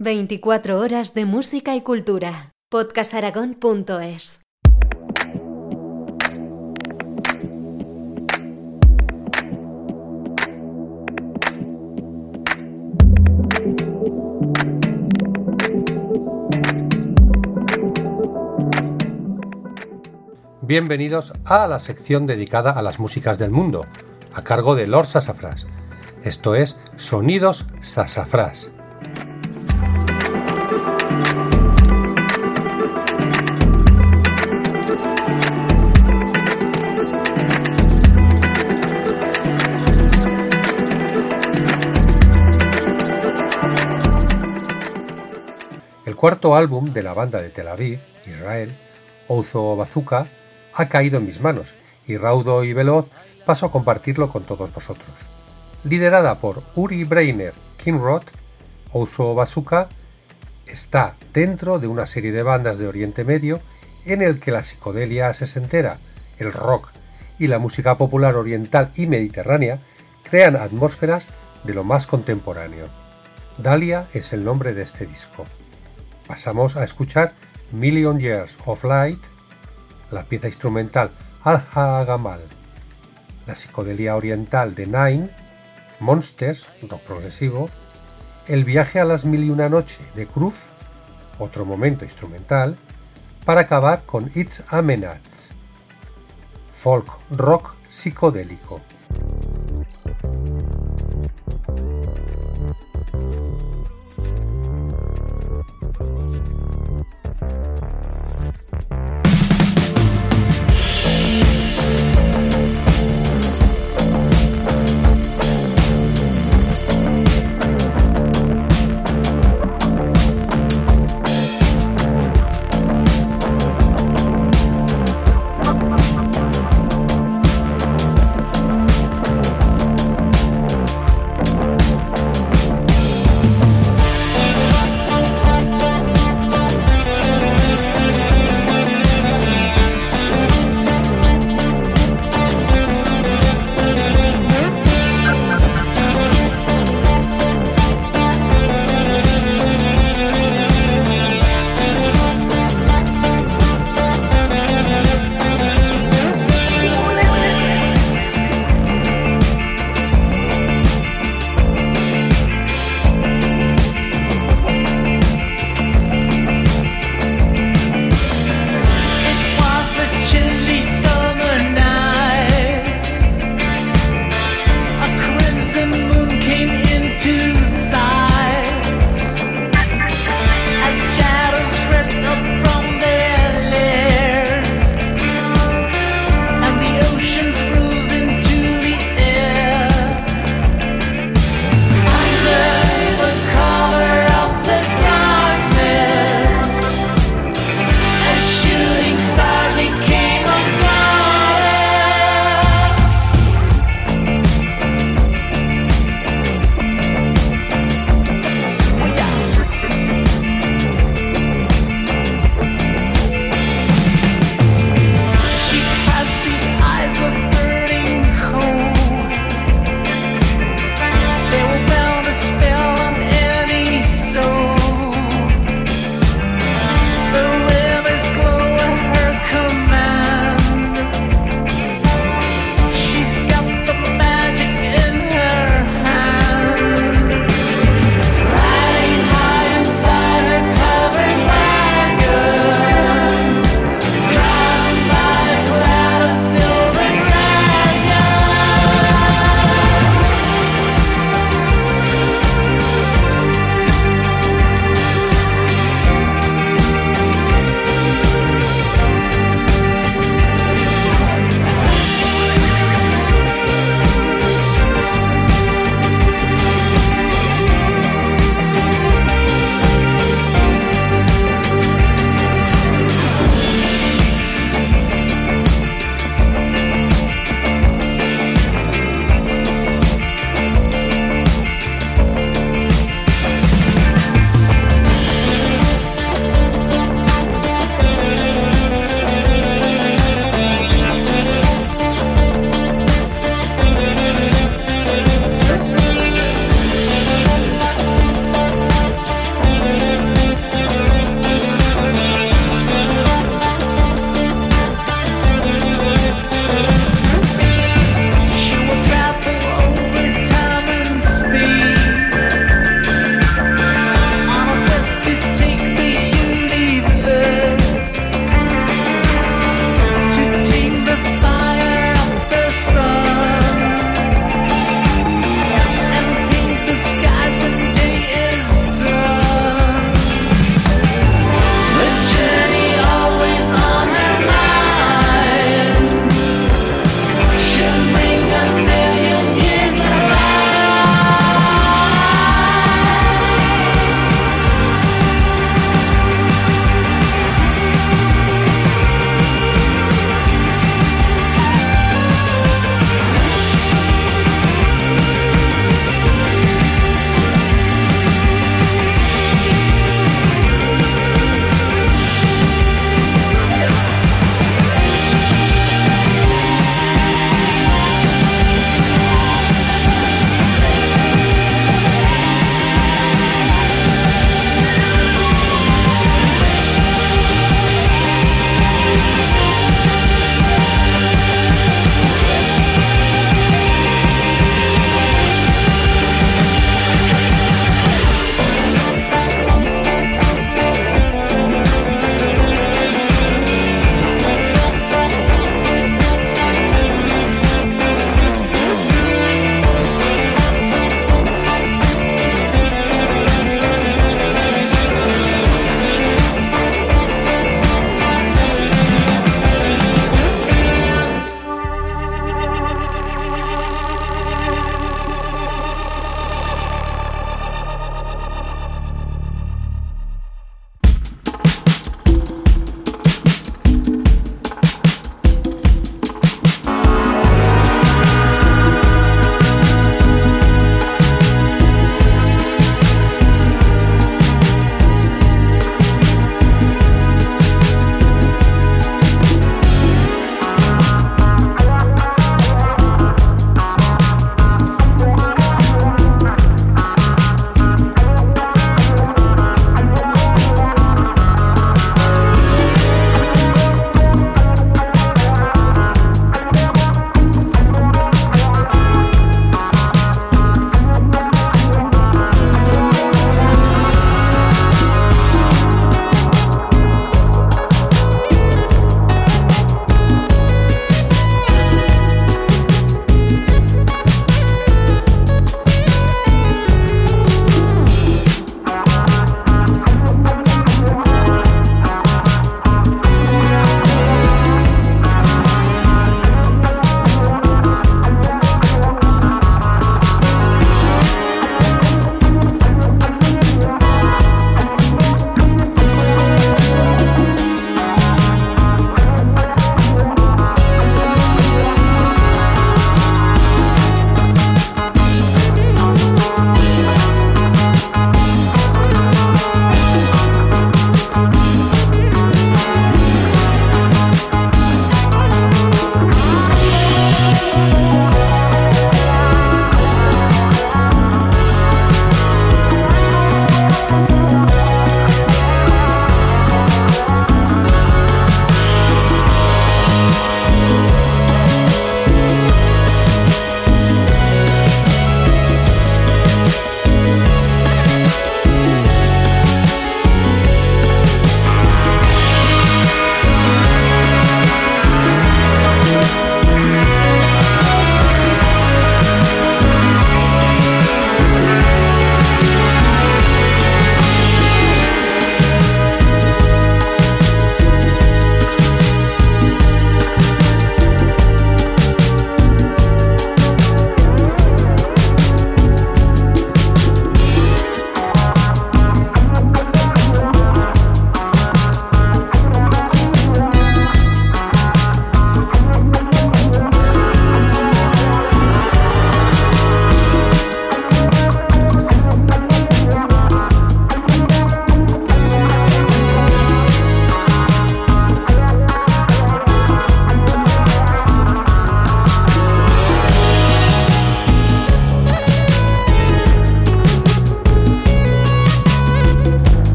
24 horas de música y cultura. podcastaragón.es Bienvenidos a la sección dedicada a las músicas del mundo, a cargo de Lord Sassafras. Esto es Sonidos Sassafras. Cuarto álbum de la banda de Tel Aviv, Israel, Ouzo Bazooka, ha caído en mis manos y raudo y veloz paso a compartirlo con todos vosotros. Liderada por Uri Breiner Kinrod, Ouzo Bazooka está dentro de una serie de bandas de Oriente Medio en el que la psicodelia sesentera, el rock y la música popular oriental y mediterránea crean atmósferas de lo más contemporáneo. Dalia es el nombre de este disco. Pasamos a escuchar Million Years of Light, la pieza instrumental Al-Hagamal, la psicodelia oriental de Nine, Monsters, rock progresivo, El viaje a las mil y una noche de Kruf, otro momento instrumental, para acabar con It's Amenaz, folk rock psicodélico.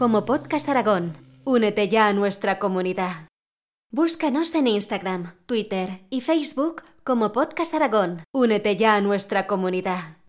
Como Podcast Aragón. Únete ya a nuestra comunidad. Búscanos en Instagram, Twitter y Facebook como Podcast Aragón. Únete ya a nuestra comunidad.